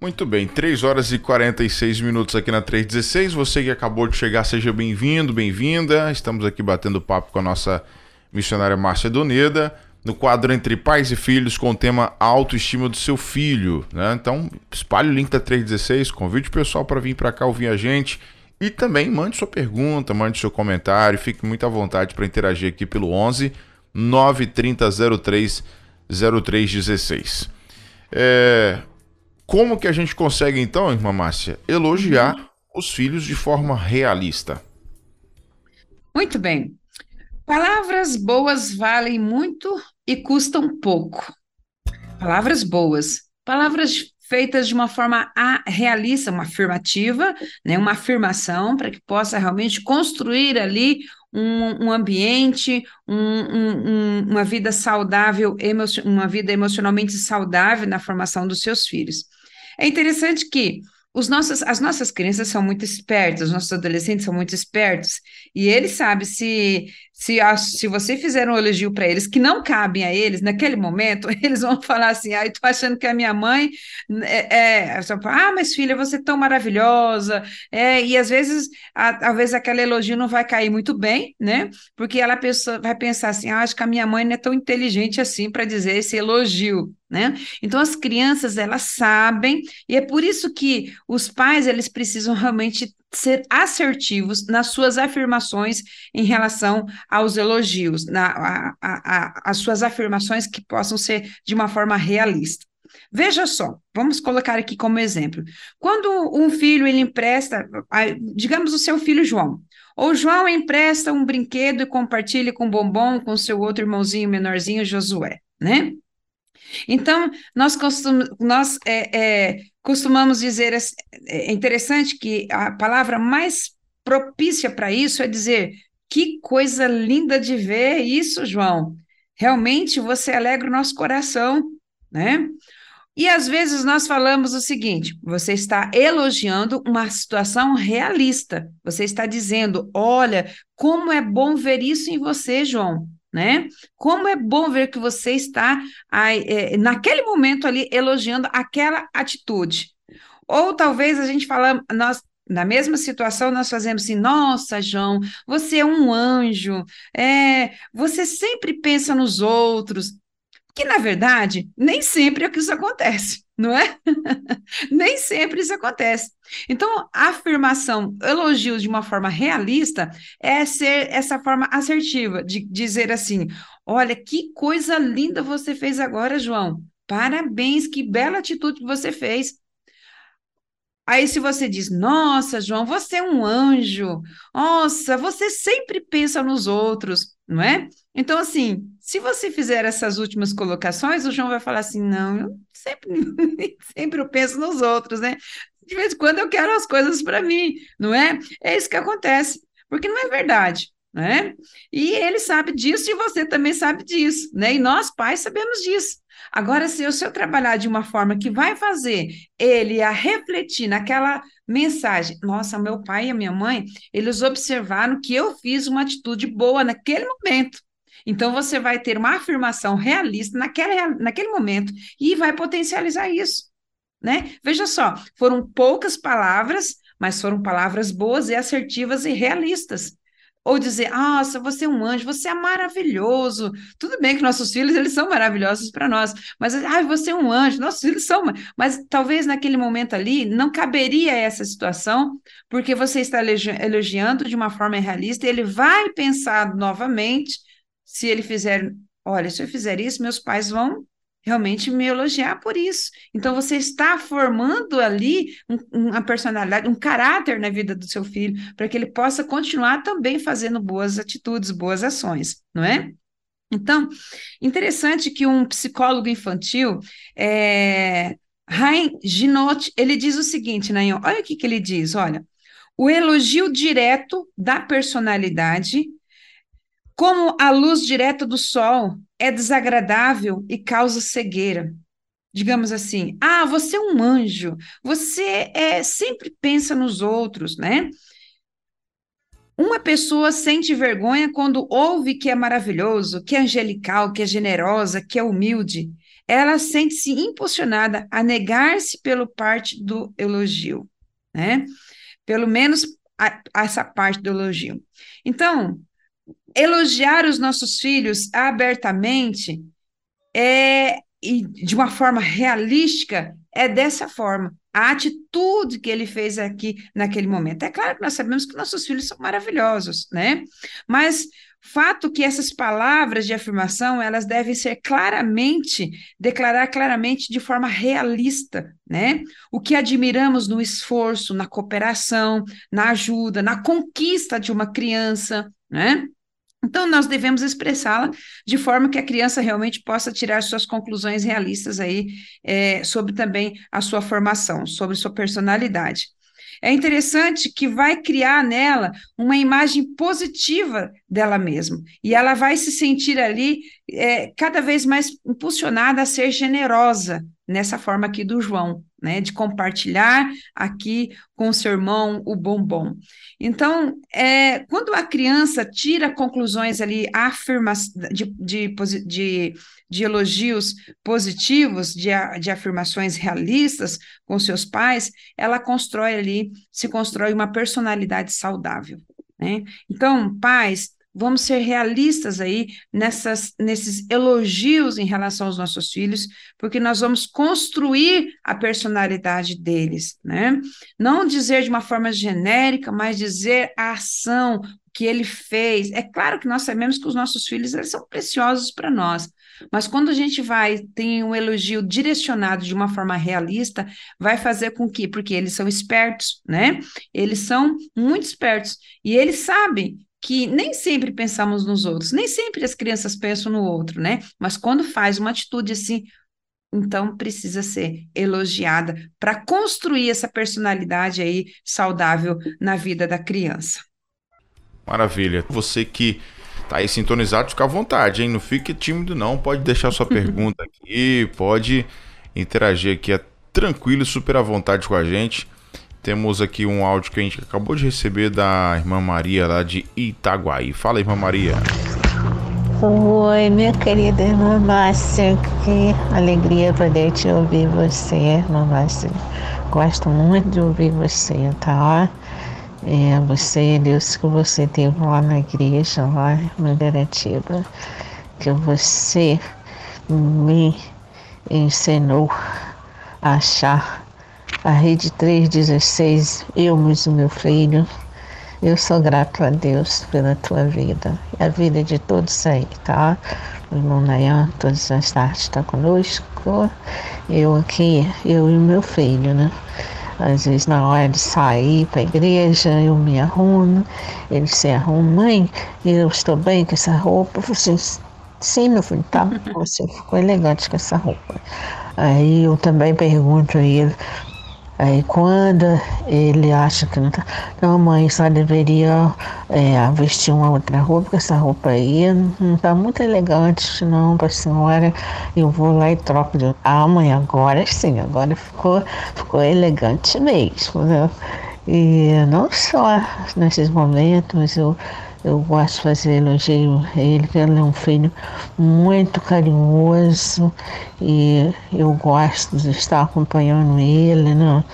Muito bem, 3 horas e 46 minutos aqui na 316. Você que acabou de chegar, seja bem-vindo, bem-vinda. Estamos aqui batendo papo com a nossa missionária Márcia Doneda. no quadro Entre Pais e Filhos com o tema Autoestima do Seu Filho. Né? Então, espalhe o link da 316, convide o pessoal para vir para cá ouvir a gente. E também mande sua pergunta, mande seu comentário, fique muito à vontade para interagir aqui pelo 11 930 03 0316. É, como que a gente consegue então, irmã Márcia, elogiar uhum. os filhos de forma realista? Muito bem. Palavras boas valem muito e custam pouco. Palavras boas. Palavras feitas de uma forma realista, uma afirmativa, né, uma afirmação para que possa realmente construir ali um, um ambiente, um, um, uma vida saudável, uma vida emocionalmente saudável na formação dos seus filhos. É interessante que os nossos, as nossas crianças são muito espertas, os nossos adolescentes são muito espertos, e eles sabem se se, se você fizer um elogio para eles que não cabem a eles, naquele momento, eles vão falar assim: ah, estou achando que a minha mãe é, é ah, mas filha, você é tão maravilhosa. É, e às vezes, a, talvez aquele elogio não vai cair muito bem, né? Porque ela pensa, vai pensar assim: ah, acho que a minha mãe não é tão inteligente assim para dizer esse elogio. Né? Então as crianças elas sabem e é por isso que os pais eles precisam realmente ser assertivos nas suas afirmações em relação aos elogios, na, a, a, a, as suas afirmações que possam ser de uma forma realista. Veja só, vamos colocar aqui como exemplo. Quando um filho ele empresta, digamos o seu filho João, ou João empresta um brinquedo e compartilha com bombom com seu outro irmãozinho menorzinho Josué, né? Então, nós, costum, nós é, é, costumamos dizer, é interessante que a palavra mais propícia para isso é dizer que coisa linda de ver isso, João. Realmente você alegra o nosso coração, né? E às vezes nós falamos o seguinte: você está elogiando uma situação realista. Você está dizendo: olha, como é bom ver isso em você, João. Né? Como é bom ver que você está é, naquele momento ali elogiando aquela atitude. Ou talvez a gente fala, nós na mesma situação, nós fazemos assim: nossa, João, você é um anjo, é, você sempre pensa nos outros. Que, na verdade, nem sempre é que isso acontece, não é? nem sempre isso acontece. Então, a afirmação, elogios de uma forma realista, é ser essa forma assertiva, de dizer assim: olha, que coisa linda você fez agora, João. Parabéns, que bela atitude que você fez. Aí, se você diz, nossa, João, você é um anjo, nossa, você sempre pensa nos outros, não é? Então, assim, se você fizer essas últimas colocações, o João vai falar assim: não, eu sempre, sempre eu penso nos outros, né? De vez em quando eu quero as coisas para mim, não é? É isso que acontece, porque não é verdade. Né? E ele sabe disso e você também sabe disso, né? E nós pais sabemos disso. Agora, se eu, se eu trabalhar de uma forma que vai fazer ele a refletir naquela mensagem, nossa, meu pai e a minha mãe, eles observaram que eu fiz uma atitude boa naquele momento. Então, você vai ter uma afirmação realista naquele, naquele momento e vai potencializar isso. Né? Veja só, foram poucas palavras, mas foram palavras boas e assertivas e realistas. Ou dizer, nossa, você é um anjo, você é maravilhoso. Tudo bem que nossos filhos, eles são maravilhosos para nós, mas, ah, você é um anjo, nossos filhos são. Mas talvez naquele momento ali não caberia essa situação, porque você está elogiando de uma forma realista ele vai pensar novamente se ele fizer, olha, se eu fizer isso, meus pais vão realmente me elogiar por isso. Então, você está formando ali um, uma personalidade, um caráter na vida do seu filho, para que ele possa continuar também fazendo boas atitudes, boas ações, não é? Então, interessante que um psicólogo infantil, é, Rain Ginot, ele diz o seguinte, Nayon, olha o que, que ele diz, olha, o elogio direto da personalidade como a luz direta do sol é desagradável e causa cegueira. Digamos assim, ah, você é um anjo, você é, sempre pensa nos outros, né? Uma pessoa sente vergonha quando ouve que é maravilhoso, que é angelical, que é generosa, que é humilde. Ela sente-se impulsionada a negar-se pelo parte do elogio, né? Pelo menos a, a essa parte do elogio. Então, elogiar os nossos filhos abertamente é, e de uma forma realística, é dessa forma. A atitude que ele fez aqui naquele momento. É claro que nós sabemos que nossos filhos são maravilhosos, né? Mas fato que essas palavras de afirmação, elas devem ser claramente, declarar claramente de forma realista, né? O que admiramos no esforço, na cooperação, na ajuda, na conquista de uma criança, né? Então, nós devemos expressá-la de forma que a criança realmente possa tirar suas conclusões realistas aí é, sobre também a sua formação, sobre sua personalidade. É interessante que vai criar nela uma imagem positiva dela mesma, e ela vai se sentir ali é, cada vez mais impulsionada a ser generosa, nessa forma aqui do João, né, de compartilhar aqui com o seu irmão o bombom. Então, é, quando a criança tira conclusões ali, afirma, de, de, de, de elogios positivos, de, de afirmações realistas com seus pais, ela constrói ali, se constrói uma personalidade saudável. Né? Então, pais, vamos ser realistas aí nessas, nesses elogios em relação aos nossos filhos, porque nós vamos construir a personalidade deles, né? Não dizer de uma forma genérica, mas dizer a ação que ele fez. É claro que nós sabemos que os nossos filhos eles são preciosos para nós, mas quando a gente vai tem um elogio direcionado de uma forma realista, vai fazer com que, porque eles são espertos, né? Eles são muito espertos e eles sabem que nem sempre pensamos nos outros, nem sempre as crianças pensam no outro, né? Mas quando faz uma atitude assim, então precisa ser elogiada para construir essa personalidade aí saudável na vida da criança. Maravilha. Você que tá aí sintonizado, fica à vontade, hein? Não fique tímido não, pode deixar sua pergunta aqui, pode interagir aqui, é tranquilo, super à vontade com a gente. Temos aqui um áudio que a gente acabou de receber da irmã Maria lá de Itaguaí. Fala, irmã Maria. Oi, minha querida irmã Márcia, que alegria poder te ouvir você, irmã Márcia. Gosto muito de ouvir você, tá? É, você, Deus, que você teve lá na igreja, lá na Veratiba, que você me ensinou a achar a Rede 316, eu e o meu filho. Eu sou grato a Deus pela tua vida e a vida de todos aí, tá? O irmão Nayan, todas as tardes está conosco. Eu aqui, eu e o meu filho, né? Às vezes na hora de sair para a igreja, eu me arrumo, ele se arruma, mãe, eu estou bem com essa roupa. Você, sim, meu filho, tá? Você ficou elegante com essa roupa. Aí eu também pergunto a ele, Aí quando ele acha que não tá. Não, mãe, só deveria é, vestir uma outra roupa, porque essa roupa aí não tá muito elegante, não, pra senhora. Eu vou lá e troco de. Ah, mãe, agora sim, agora ficou, ficou elegante mesmo, né? E não só nesses momentos, eu eu gosto de fazer elogio a ele, que ele é um filho muito carinhoso e eu gosto de estar acompanhando ele, né?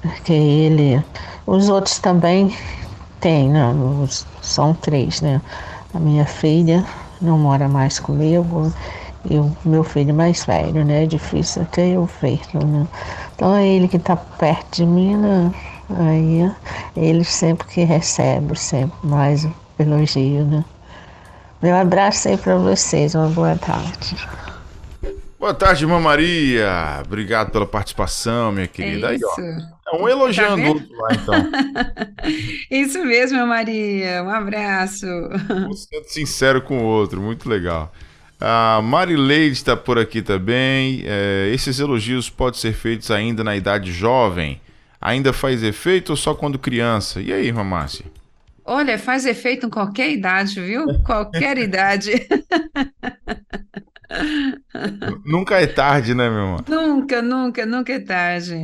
Porque ele. Os outros também têm, né? São três, né? A minha filha não mora mais comigo e o meu filho mais velho, né? É difícil até eu ver, né? Então é ele que está perto de mim, né? Aí ele sempre que recebe, sempre mais elogio, né? Meu abraço aí para vocês, uma boa tarde. Boa tarde, irmã Maria. Obrigado pela participação, minha querida. Aí, ó, é um elogiando tá outro lá, então. Isso mesmo, Maria. Um abraço. Um sendo sincero com o outro, muito legal. A Marileide está por aqui também. É, esses elogios podem ser feitos ainda na idade jovem? Ainda faz efeito ou só quando criança? E aí, irmã Márcia? Olha, faz efeito em qualquer idade, viu? Qualquer idade. nunca é tarde, né, meu irmão? Nunca, nunca, nunca é tarde.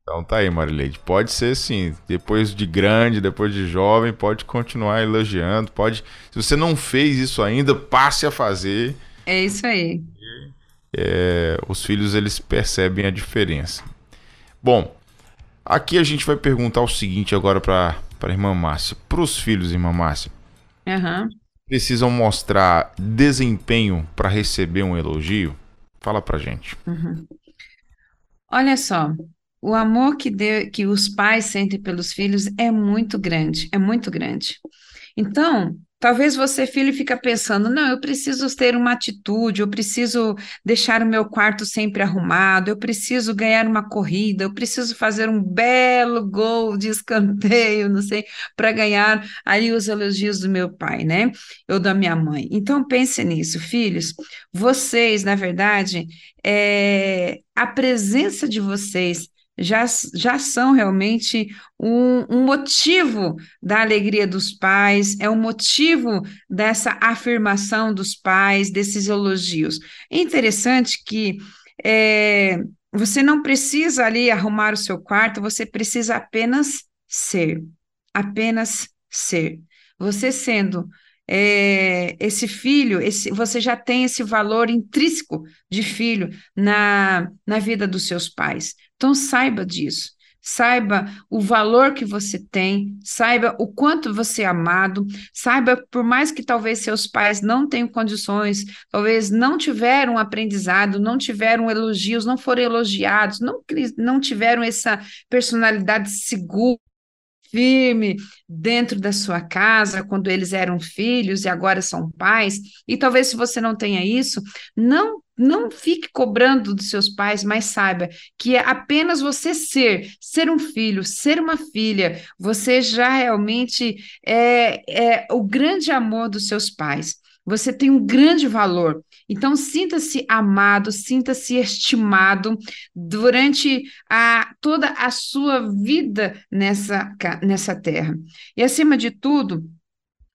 Então tá aí, Marileide. Pode ser sim. Depois de grande, depois de jovem, pode continuar elogiando. Pode. Se você não fez isso ainda, passe a fazer. É isso aí. É, os filhos eles percebem a diferença. Bom, aqui a gente vai perguntar o seguinte agora para para a irmã Márcia, para os filhos, irmã Márcia, uhum. precisam mostrar desempenho para receber um elogio? Fala pra gente. Uhum. Olha só, o amor que, de, que os pais sentem pelos filhos é muito grande, é muito grande. Então, Talvez você, filho, fica pensando, não, eu preciso ter uma atitude, eu preciso deixar o meu quarto sempre arrumado, eu preciso ganhar uma corrida, eu preciso fazer um belo gol de escanteio, não sei, para ganhar aí os elogios do meu pai, né? Ou da minha mãe. Então pense nisso, filhos. Vocês, na verdade, é, a presença de vocês já, já são realmente um, um, motivo da alegria dos pais, é um motivo dessa afirmação dos pais, desses elogios. É interessante que é, você não precisa ali arrumar o seu quarto, você precisa apenas ser, apenas ser. Você sendo é, esse filho, esse, você já tem esse valor intrínseco de filho na, na vida dos seus pais. Então, saiba disso. Saiba o valor que você tem, saiba o quanto você é amado, saiba, por mais que talvez seus pais não tenham condições, talvez não tiveram aprendizado, não tiveram elogios, não foram elogiados, não, não tiveram essa personalidade segura firme dentro da sua casa quando eles eram filhos e agora são pais. E talvez se você não tenha isso, não não fique cobrando dos seus pais, mas saiba que é apenas você ser, ser um filho, ser uma filha, você já realmente é, é o grande amor dos seus pais. Você tem um grande valor. Então, sinta-se amado, sinta-se estimado durante a, toda a sua vida nessa, nessa terra. E, acima de tudo,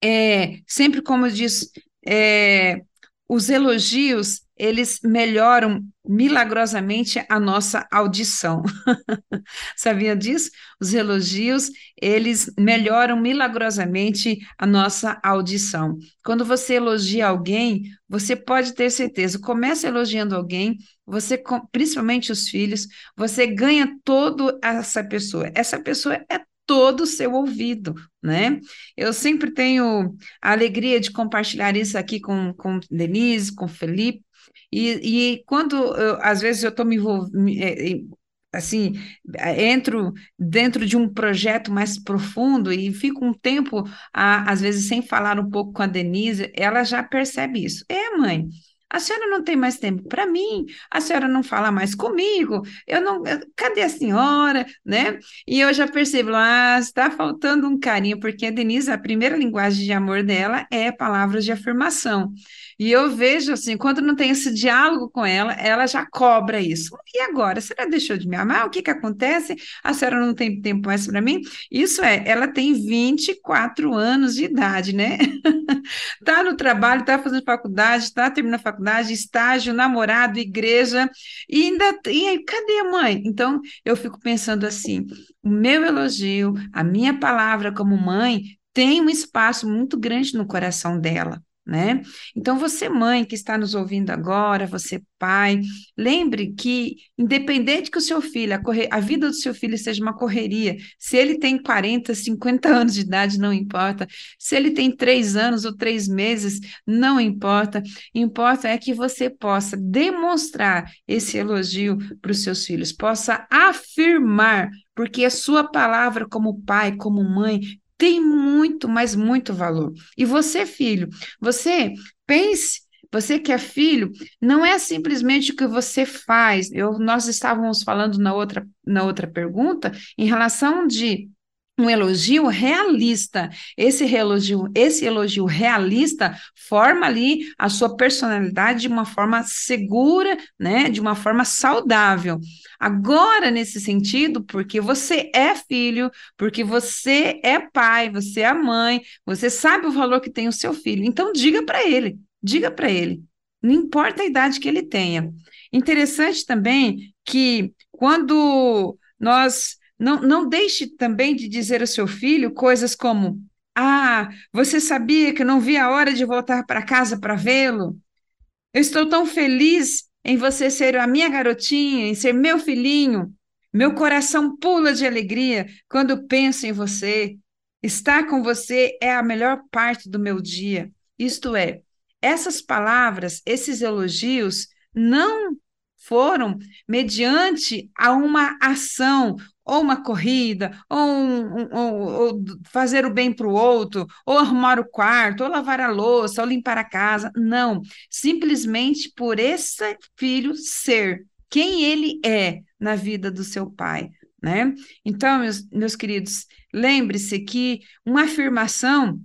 é, sempre como diz, é, os elogios eles melhoram milagrosamente a nossa audição. Sabia disso? Os elogios, eles melhoram milagrosamente a nossa audição. Quando você elogia alguém, você pode ter certeza, começa elogiando alguém, você principalmente os filhos, você ganha toda essa pessoa. Essa pessoa é todo o seu ouvido, né? Eu sempre tenho a alegria de compartilhar isso aqui com, com Denise, com Felipe, e, e quando, eu, às vezes, eu estou me envolvendo, é, assim, entro dentro de um projeto mais profundo e fico um tempo, às vezes, sem falar um pouco com a Denise, ela já percebe isso. É, mãe, a senhora não tem mais tempo para mim, a senhora não fala mais comigo, eu não. Cadê a senhora? Né? E eu já percebo, ah, está faltando um carinho, porque a Denise, a primeira linguagem de amor dela é palavras de afirmação. E eu vejo assim, quando não tem esse diálogo com ela, ela já cobra isso. E agora? A senhora deixou de me amar? O que que acontece? A senhora não tem tempo mais para mim? Isso é, ela tem 24 anos de idade, né? tá no trabalho, tá fazendo faculdade, tá terminando a faculdade, estágio, namorado, igreja, e ainda. E aí, cadê a mãe? Então, eu fico pensando assim: o meu elogio, a minha palavra como mãe, tem um espaço muito grande no coração dela né? Então, você, mãe que está nos ouvindo agora, você, pai, lembre que, independente que o seu filho, a, correr, a vida do seu filho seja uma correria, se ele tem 40, 50 anos de idade, não importa, se ele tem três anos ou três meses, não importa, importa é que você possa demonstrar esse elogio para os seus filhos, possa afirmar porque a sua palavra como pai, como mãe, tem muito, mas muito valor. E você, filho, você pense você que é filho, não é simplesmente o que você faz. Eu, nós estávamos falando na outra, na outra pergunta em relação de um elogio realista. Esse elogio, esse elogio realista forma ali a sua personalidade de uma forma segura, né, de uma forma saudável. Agora, nesse sentido, porque você é filho, porque você é pai, você é mãe, você sabe o valor que tem o seu filho. Então, diga para ele, diga para ele. Não importa a idade que ele tenha. Interessante também que quando nós não, não deixe também de dizer ao seu filho coisas como: Ah, você sabia que não vi a hora de voltar para casa para vê-lo? Eu estou tão feliz em você ser a minha garotinha, em ser meu filhinho. Meu coração pula de alegria quando penso em você. Estar com você é a melhor parte do meu dia. Isto é, essas palavras, esses elogios, não foram mediante a uma ação, ou uma corrida, ou, um, ou, ou fazer o bem para o outro, ou arrumar o quarto, ou lavar a louça, ou limpar a casa. Não, simplesmente por esse filho ser quem ele é na vida do seu pai. Né? Então, meus, meus queridos, lembre-se que uma afirmação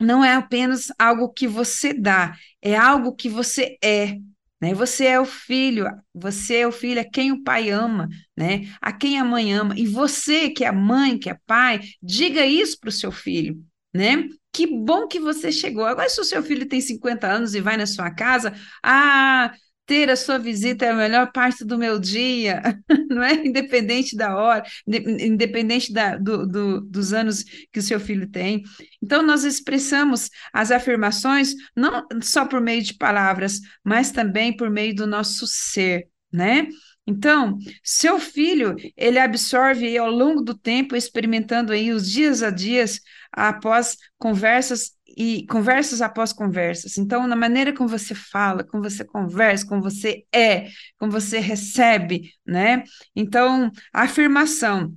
não é apenas algo que você dá, é algo que você é. Né? Você é o filho, você é o filho a quem o pai ama, né? a quem a mãe ama. E você, que é mãe, que é pai, diga isso para o seu filho. Né? Que bom que você chegou. Agora, se o seu filho tem 50 anos e vai na sua casa, ah, ter a sua visita é a melhor parte do meu dia, não é? Independente da hora, independente da, do, do, dos anos que o seu filho tem. Então, nós expressamos as afirmações não só por meio de palavras, mas também por meio do nosso ser, né? Então, seu filho, ele absorve ao longo do tempo, experimentando aí os dias a dias, após conversas e conversas após conversas. Então, na maneira como você fala, como você conversa, como você é, como você recebe, né? Então, a afirmação,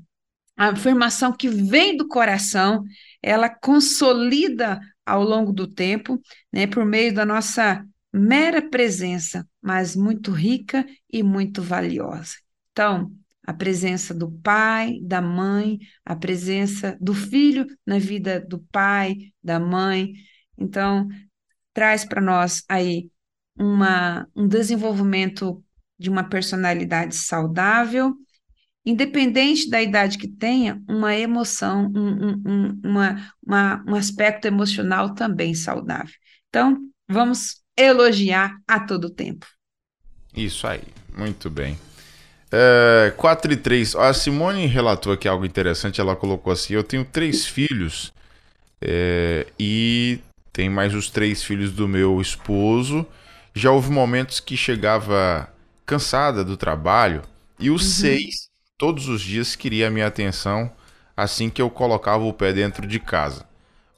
a afirmação que vem do coração, ela consolida ao longo do tempo, né, por meio da nossa mera presença, mas muito rica e muito valiosa. Então, a presença do pai, da mãe, a presença do filho na vida do pai, da mãe. Então, traz para nós aí uma, um desenvolvimento de uma personalidade saudável, independente da idade que tenha, uma emoção, um, um, uma, uma, um aspecto emocional também saudável. Então, vamos elogiar a todo tempo. Isso aí, muito bem. É, 4 e 3. A Simone relatou aqui algo interessante. Ela colocou assim: Eu tenho três filhos é, e tem mais os três filhos do meu esposo. Já houve momentos que chegava cansada do trabalho e os uhum. seis, todos os dias, queria a minha atenção assim que eu colocava o pé dentro de casa.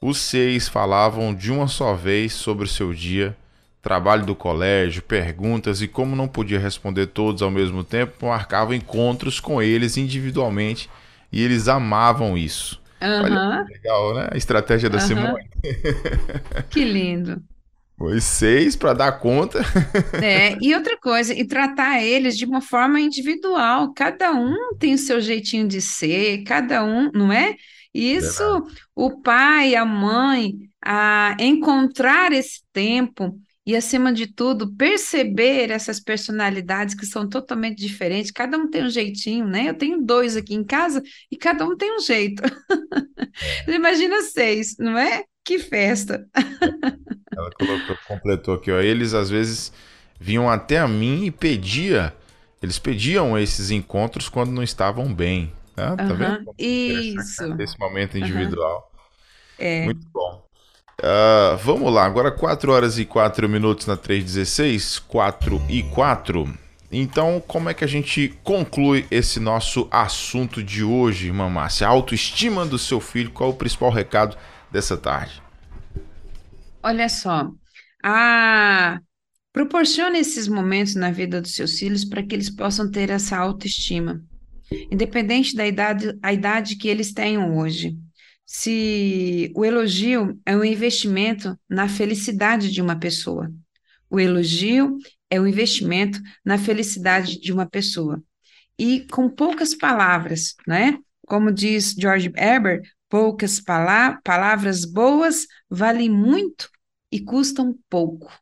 Os seis falavam de uma só vez sobre o seu dia trabalho do colégio, perguntas e como não podia responder todos ao mesmo tempo, marcava encontros com eles individualmente e eles amavam isso. Uhum. Olha, legal, né? A estratégia da uhum. Simone. que lindo. Os seis para dar conta. É, e outra coisa, e tratar eles de uma forma individual. Cada um tem o seu jeitinho de ser, cada um, não é? Isso, o pai, a mãe, a encontrar esse tempo e, acima de tudo, perceber essas personalidades que são totalmente diferentes. Cada um tem um jeitinho, né? Eu tenho dois aqui em casa e cada um tem um jeito. É. Imagina seis, não é? Que festa! Ela colocou, completou aqui, ó. Eles às vezes vinham até a mim e pedia, eles pediam esses encontros quando não estavam bem. Né? Tá vendo? Isso. Esse momento individual. É. Muito bom. Uh, vamos lá, agora 4 horas e 4 minutos na 316, 4 e 4. Então, como é que a gente conclui esse nosso assunto de hoje, irmã Márcia? A autoestima do seu filho, qual o principal recado dessa tarde? Olha só, a... proporcione esses momentos na vida dos seus filhos para que eles possam ter essa autoestima, independente da idade, a idade que eles tenham hoje se o elogio é um investimento na felicidade de uma pessoa. O elogio é um investimento na felicidade de uma pessoa. E com poucas palavras, né? Como diz George Herbert, poucas pala palavras boas valem muito e custam pouco.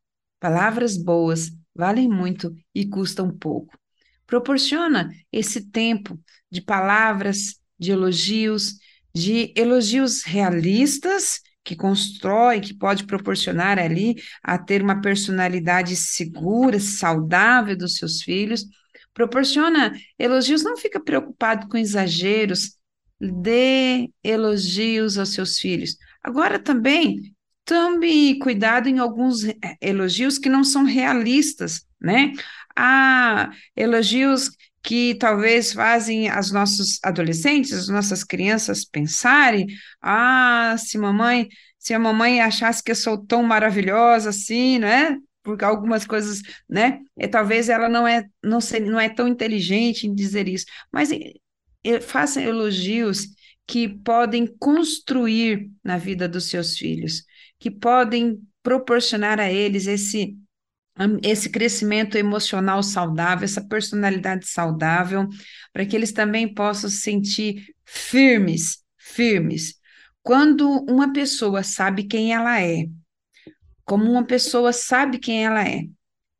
Palavras boas valem muito e custam pouco. Proporciona esse tempo de palavras, de elogios, de elogios realistas que constrói, que pode proporcionar ali a ter uma personalidade segura, saudável dos seus filhos. Proporciona elogios, não fica preocupado com exageros, dê elogios aos seus filhos. Agora também tome cuidado em alguns elogios que não são realistas, né? Há elogios que talvez fazem as nossos adolescentes, as nossas crianças pensarem: ah, se mamãe, se a mamãe achasse que eu sou tão maravilhosa assim, né? porque algumas coisas, né? E, talvez ela não é, não, ser, não é tão inteligente em dizer isso, mas faça elogios que podem construir na vida dos seus filhos, que podem proporcionar a eles esse esse crescimento emocional saudável, essa personalidade saudável, para que eles também possam se sentir firmes, firmes. Quando uma pessoa sabe quem ela é, como uma pessoa sabe quem ela é,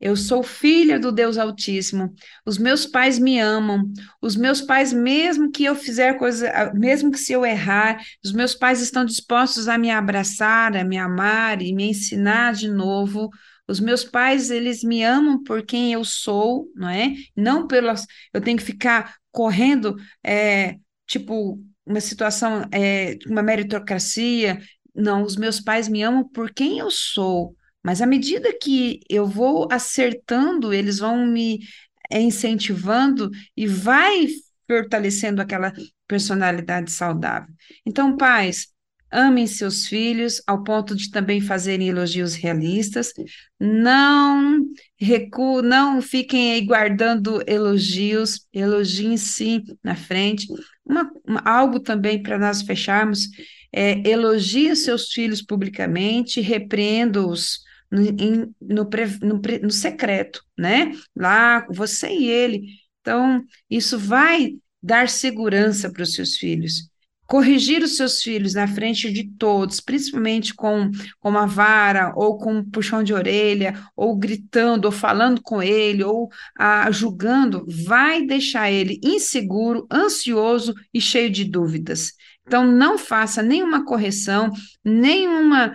eu sou filha do Deus Altíssimo. Os meus pais me amam. Os meus pais, mesmo que eu fizer coisa, mesmo que se eu errar, os meus pais estão dispostos a me abraçar, a me amar e me ensinar de novo. Os meus pais, eles me amam por quem eu sou, não é? Não pelas. Eu tenho que ficar correndo, é, tipo, uma situação, é, uma meritocracia. Não, os meus pais me amam por quem eu sou mas à medida que eu vou acertando, eles vão me incentivando e vai fortalecendo aquela personalidade saudável. Então, pais, amem seus filhos ao ponto de também fazerem elogios realistas. Não recuem, não fiquem aí guardando elogios, elogiem sim na frente. Uma, uma, algo também para nós fecharmos é elogie seus filhos publicamente, repreenda-os no, no, no, no secreto, né? Lá, você e ele. Então, isso vai dar segurança para os seus filhos. Corrigir os seus filhos na frente de todos, principalmente com, com uma vara, ou com um puxão de orelha, ou gritando, ou falando com ele, ou ah, julgando, vai deixar ele inseguro, ansioso e cheio de dúvidas. Então, não faça nenhuma correção, nenhuma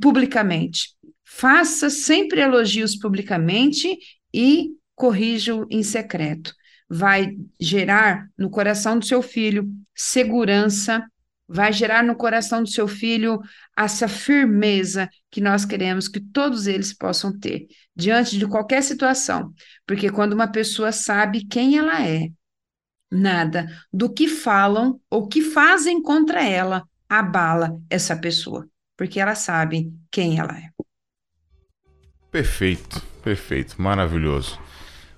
publicamente. Faça sempre elogios publicamente e corrija-o em secreto. Vai gerar no coração do seu filho segurança, vai gerar no coração do seu filho essa firmeza que nós queremos que todos eles possam ter diante de qualquer situação. Porque quando uma pessoa sabe quem ela é, nada do que falam ou que fazem contra ela abala essa pessoa, porque ela sabe quem ela é. Perfeito, perfeito, maravilhoso.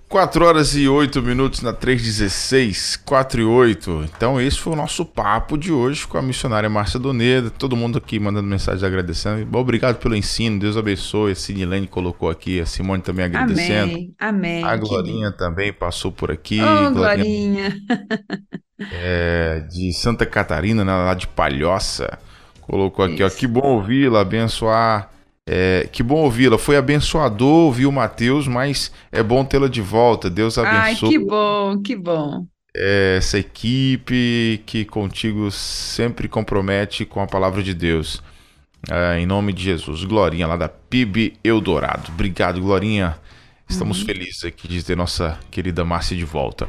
4 horas e 8 minutos na 316, 4 e 8. Então, esse foi o nosso papo de hoje com a missionária Márcia Doneda. Todo mundo aqui mandando mensagem agradecendo. Obrigado pelo ensino, Deus abençoe. A Sidney colocou aqui, a Simone também agradecendo. Amém, amém. A Glorinha que... também passou por aqui. Oh, Glorinha. é, de Santa Catarina, né, lá de Palhoça. Colocou aqui, Isso. ó. Que bom ouvi-la, abençoar é, que bom ouvi-la. Foi abençoador ouvir o Matheus, mas é bom tê-la de volta. Deus abençoe. Ai, que bom, que bom. É, essa equipe que contigo sempre compromete com a palavra de Deus. É, em nome de Jesus. Glorinha, lá da PIB Eldorado. Obrigado, Glorinha. Estamos uhum. felizes aqui de ter nossa querida Márcia de volta.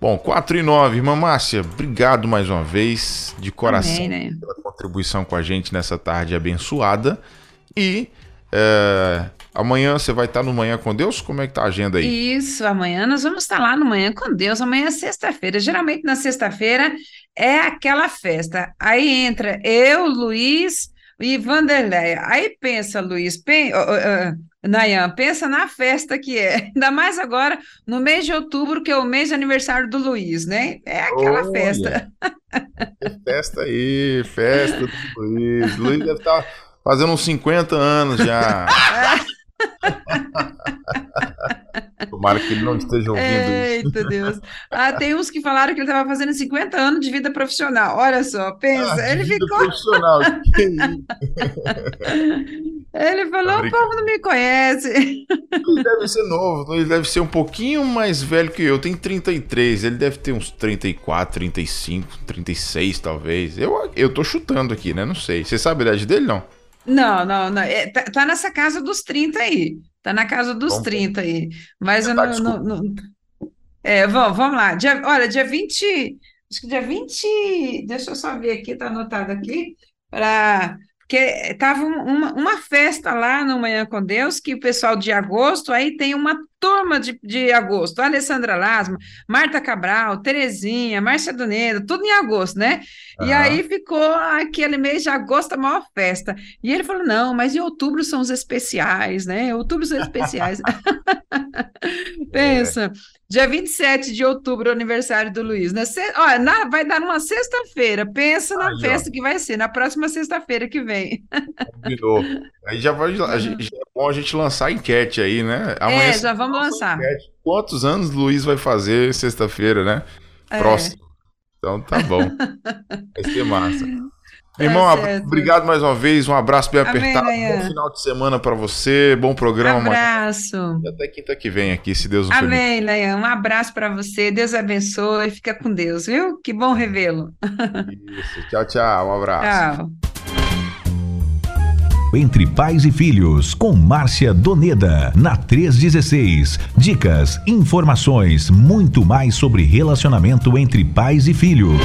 Bom, 4 e 9. Irmã Márcia, obrigado mais uma vez, de coração, Amém, né? pela contribuição com a gente nessa tarde abençoada. E é, amanhã você vai estar no Manhã com Deus? Como é que tá a agenda aí? Isso, amanhã nós vamos estar lá no Manhã com Deus. Amanhã é sexta-feira. Geralmente na sexta-feira é aquela festa. Aí entra eu, Luiz e Vanderlei. Aí pensa, Luiz, pen... Uh, uh, Nayan, pensa na festa que é. Ainda mais agora, no mês de outubro, que é o mês de aniversário do Luiz, né? É aquela Olha, festa. festa aí, festa do Luiz. Luiz deve estar fazendo uns 50 anos já. Tomara que ele não esteja ouvindo Eita, isso. Deus. Ah, tem uns que falaram que ele estava fazendo 50 anos de vida profissional. Olha só, pensa. Ah, ele ficou. Profissional. ele falou: o povo não me conhece. Ele deve ser novo, ele deve ser um pouquinho mais velho que eu. Tem 33, ele deve ter uns 34, 35, 36, talvez. Eu, eu tô chutando aqui, né? Não sei. Você sabe a idade dele, não? Não, não, não. É, tá, tá, nessa casa dos 30 aí. Tá na casa dos Bom, 30 aí. Mas eu tá, não, não, não, É, vamos, vamos lá. Dia, olha, dia 20. Acho que dia 20. Deixa eu só ver aqui, tá anotado aqui. Para. Que tava uma, uma festa lá no Manhã com Deus, que o pessoal de agosto, aí tem uma turma de, de agosto, Alessandra Lasma, Marta Cabral, Terezinha, Márcia Donedo, tudo em agosto, né? Uhum. E aí ficou aquele mês de agosto a maior festa. E ele falou: não, mas em outubro são os especiais, né? Outubro são especiais. Pensa. É. Dia 27 de outubro, aniversário do Luiz. Na, olha, na, vai dar numa sexta-feira. Pensa na Aí, festa ó. que vai ser, na próxima sexta-feira que vem. Combinou. Aí já, vai, já é bom a gente lançar a enquete aí, né? Amanhã é, já vamos lançar. Enquete. Quantos anos o Luiz vai fazer sexta-feira, né? É. Próximo. Então tá bom. vai ser massa. Meu irmão, tá obrigado mais uma vez. Um abraço bem Amém, apertado. Bom final de semana para você. Bom programa. Abraço. E até quinta que vem aqui, se Deus o Amém, Leia. Um abraço para você. Deus abençoe. Fica com Deus, viu? Que bom revê-lo. Isso. Tchau, tchau. Um abraço. Tchau. Entre Pais e Filhos, com Márcia Doneda, na 316. Dicas, informações, muito mais sobre relacionamento entre pais e filhos.